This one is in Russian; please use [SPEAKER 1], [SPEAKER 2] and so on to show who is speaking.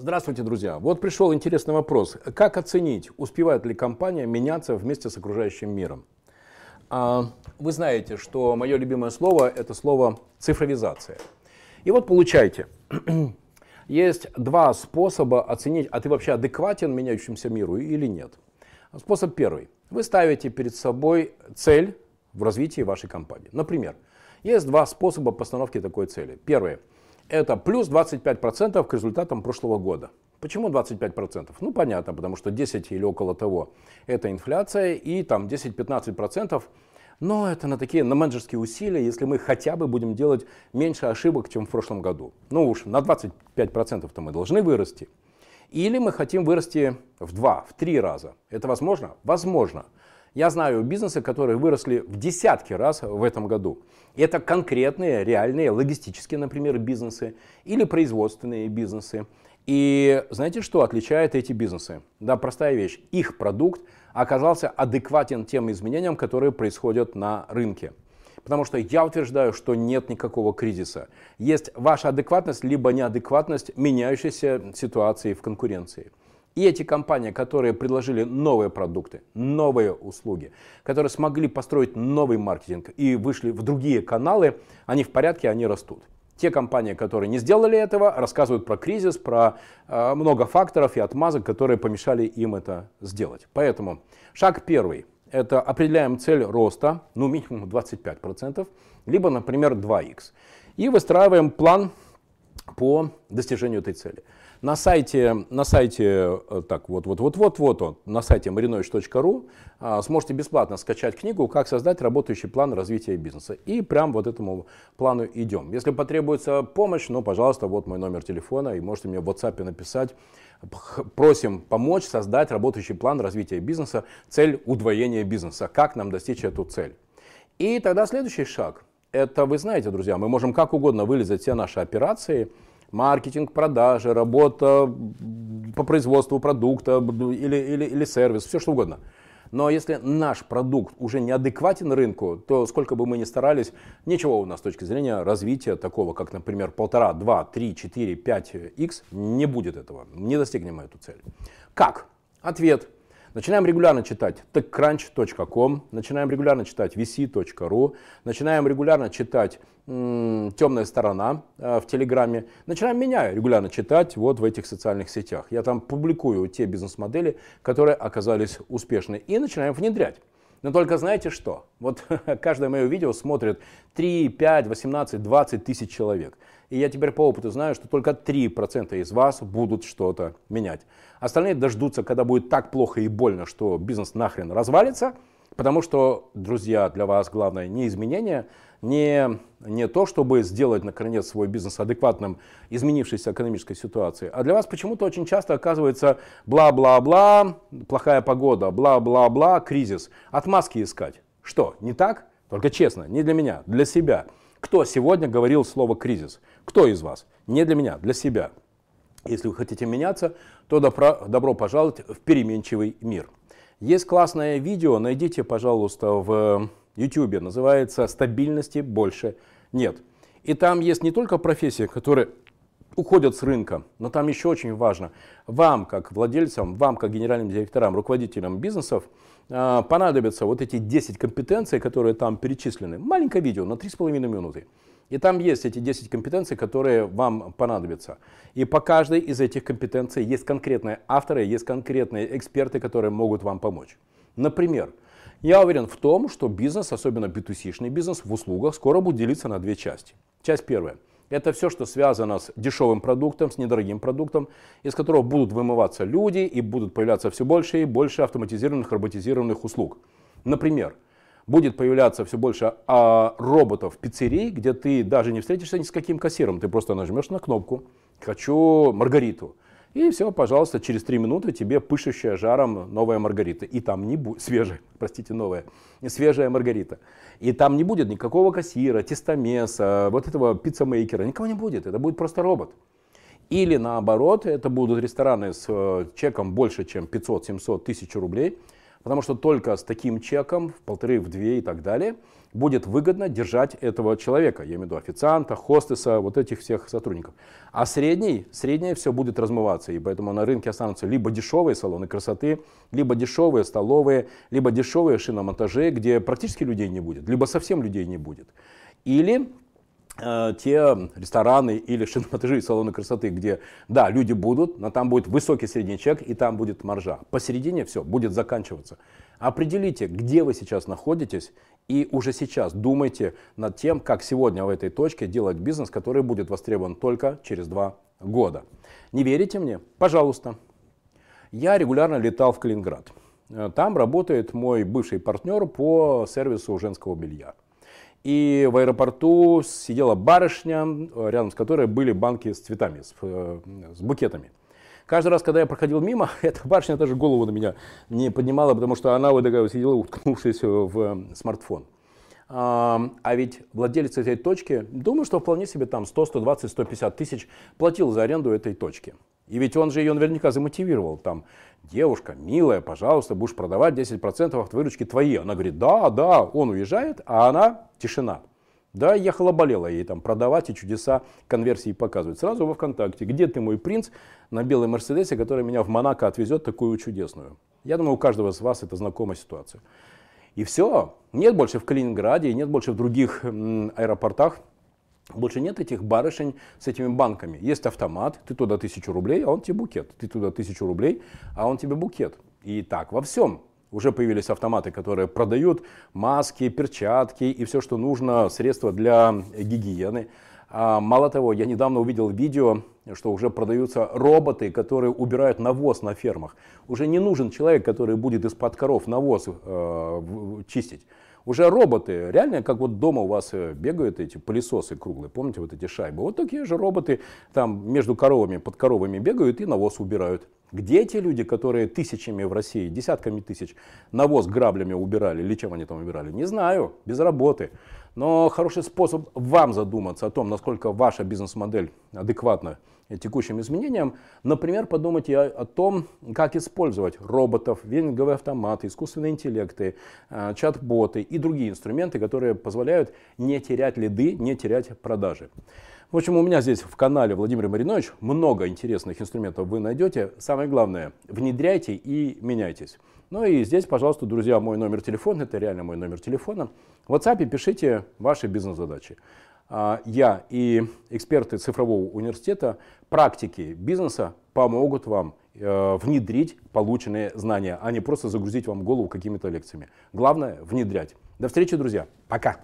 [SPEAKER 1] Здравствуйте, друзья. Вот пришел интересный вопрос. Как оценить, успевает ли компания меняться вместе с окружающим миром? А, вы знаете, что мое любимое слово – это слово цифровизация. И вот получайте. Есть два способа оценить, а ты вообще адекватен меняющемуся миру или нет. Способ первый. Вы ставите перед собой цель в развитии вашей компании. Например, есть два способа постановки такой цели. Первый – это плюс 25% к результатам прошлого года. Почему 25%? Ну, понятно, потому что 10 или около того – это инфляция, и там 10-15% но это на такие, на менеджерские усилия, если мы хотя бы будем делать меньше ошибок, чем в прошлом году. Ну уж на 25%-то мы должны вырасти. Или мы хотим вырасти в два, в три раза. Это возможно? Возможно. Я знаю бизнесы, которые выросли в десятки раз в этом году. Это конкретные, реальные, логистические, например, бизнесы или производственные бизнесы. И знаете, что отличает эти бизнесы? Да, простая вещь. Их продукт оказался адекватен тем изменениям, которые происходят на рынке. Потому что я утверждаю, что нет никакого кризиса. Есть ваша адекватность, либо неадекватность меняющейся ситуации в конкуренции. И эти компании, которые предложили новые продукты, новые услуги, которые смогли построить новый маркетинг и вышли в другие каналы, они в порядке, они растут. Те компании, которые не сделали этого, рассказывают про кризис, про э, много факторов и отмазок, которые помешали им это сделать. Поэтому шаг первый – это определяем цель роста, ну минимум 25%, либо, например, 2х. И выстраиваем план по достижению этой цели. На сайте, на сайте, э, так, вот, вот, вот, вот, вот он, на сайте marinovich.ru а, сможете бесплатно скачать книгу «Как создать работающий план развития бизнеса». И прям вот этому плану идем. Если потребуется помощь, ну, пожалуйста, вот мой номер телефона, и можете мне в WhatsApp написать. Просим помочь создать работающий план развития бизнеса, цель удвоения бизнеса. Как нам достичь эту цель? И тогда следующий шаг. Это, вы знаете, друзья, мы можем как угодно вылезать все наши операции – маркетинг, продажи, работа по производству продукта или, или, или сервис, все что угодно. Но если наш продукт уже неадекватен рынку, то сколько бы мы ни старались, ничего у нас с точки зрения развития такого, как, например, полтора, два, три, четыре, пять x не будет этого. Не достигнем мы эту цель. Как? Ответ. Начинаем регулярно читать techcrunch.com, начинаем регулярно читать vc.ru, начинаем регулярно читать темная сторона э, в Телеграме. Начинаем меня регулярно читать вот в этих социальных сетях. Я там публикую те бизнес-модели, которые оказались успешны, и начинаем внедрять. Но только знаете что? Вот каждое мое видео смотрит 3, 5, 18, 20 тысяч человек. И я теперь по опыту знаю, что только 3% из вас будут что-то менять. Остальные дождутся, когда будет так плохо и больно, что бизнес нахрен развалится. Потому что, друзья, для вас главное не изменение, не, не то, чтобы сделать, наконец, свой бизнес адекватным изменившейся экономической ситуации, а для вас почему-то очень часто оказывается бла-бла-бла, плохая погода, бла-бла-бла, кризис. Отмазки искать. Что, не так? Только честно, не для меня, для себя. Кто сегодня говорил слово кризис? Кто из вас? Не для меня, для себя. Если вы хотите меняться, то добро, добро пожаловать в переменчивый мир. Есть классное видео, найдите, пожалуйста, в YouTube, называется «Стабильности больше нет». И там есть не только профессии, которые уходят с рынка, но там еще очень важно, вам, как владельцам, вам, как генеральным директорам, руководителям бизнесов, понадобятся вот эти 10 компетенций, которые там перечислены. Маленькое видео на 3,5 минуты. И там есть эти 10 компетенций, которые вам понадобятся. И по каждой из этих компетенций есть конкретные авторы, есть конкретные эксперты, которые могут вам помочь. Например, я уверен в том, что бизнес, особенно B2C-шный бизнес в услугах, скоро будет делиться на две части. Часть первая. Это все, что связано с дешевым продуктом, с недорогим продуктом, из которого будут вымываться люди и будут появляться все больше и больше автоматизированных, роботизированных услуг. Например, будет появляться все больше а, роботов в пиццерии, где ты даже не встретишься ни с каким кассиром, ты просто нажмешь на кнопку «Хочу Маргариту». И все, пожалуйста, через три минуты тебе пышущая жаром новая маргарита. И там не будет, свежая, простите, новая, свежая маргарита. И там не будет никакого кассира, тестомеса, вот этого пиццамейкера, никого не будет, это будет просто робот. Или наоборот, это будут рестораны с э, чеком больше, чем 500-700 тысяч рублей, потому что только с таким чеком, в полторы, в две и так далее, будет выгодно держать этого человека, я имею в виду официанта, хостеса, вот этих всех сотрудников. А средний, среднее все будет размываться, и поэтому на рынке останутся либо дешевые салоны красоты, либо дешевые столовые, либо дешевые шиномонтажи, где практически людей не будет, либо совсем людей не будет. Или те рестораны или шиномонтажи и салоны красоты, где, да, люди будут, но там будет высокий средний чек и там будет маржа. Посередине все будет заканчиваться. Определите, где вы сейчас находитесь и уже сейчас думайте над тем, как сегодня в этой точке делать бизнес, который будет востребован только через два года. Не верите мне? Пожалуйста. Я регулярно летал в Калининград. Э, там работает мой бывший партнер по сервису женского белья. И в аэропорту сидела барышня, рядом с которой были банки с цветами, с, э, с букетами. Каждый раз, когда я проходил мимо, эта барышня даже голову на меня не поднимала, потому что она вот такая сидела, уткнувшись в э, смартфон. А ведь владелец этой точки, думаю, что вполне себе там 100, 120, 150 тысяч платил за аренду этой точки. И ведь он же ее наверняка замотивировал. Там, девушка, милая, пожалуйста, будешь продавать 10% от выручки твои. Она говорит, да, да, он уезжает, а она тишина. Да, ехала, болела ей там продавать и чудеса конверсии показывать. Сразу во ВКонтакте, где ты мой принц на белой Мерседесе, который меня в Монако отвезет такую чудесную. Я думаю, у каждого из вас это знакомая ситуация. И все. Нет больше в Калининграде, нет больше в других аэропортах. Больше нет этих барышень с этими банками. Есть автомат, ты туда тысячу рублей, а он тебе букет. Ты туда тысячу рублей, а он тебе букет. И так во всем. Уже появились автоматы, которые продают маски, перчатки и все, что нужно, средства для гигиены. А, мало того, я недавно увидел видео, что уже продаются роботы, которые убирают навоз на фермах. Уже не нужен человек, который будет из-под коров навоз э, чистить. Уже роботы, реально, как вот дома у вас э, бегают эти пылесосы круглые, помните вот эти шайбы? Вот такие же роботы там между коровами, под коровами бегают и навоз убирают. Где те люди, которые тысячами в России, десятками тысяч навоз граблями убирали, или чем они там убирали? Не знаю, без работы. Но хороший способ вам задуматься о том, насколько ваша бизнес-модель адекватна текущим изменениям. Например, подумайте о, том, как использовать роботов, вендинговые автоматы, искусственные интеллекты, э, чат-боты и другие инструменты, которые позволяют не терять лиды, не терять продажи. В общем, у меня здесь в канале Владимир Маринович много интересных инструментов вы найдете. Самое главное, внедряйте и меняйтесь. Ну и здесь, пожалуйста, друзья, мой номер телефона, это реально мой номер телефона. В WhatsApp пишите ваши бизнес-задачи. А, я и эксперты цифрового университета, практики бизнеса помогут вам э, внедрить полученные знания, а не просто загрузить вам голову какими-то лекциями. Главное внедрять. До встречи, друзья. Пока.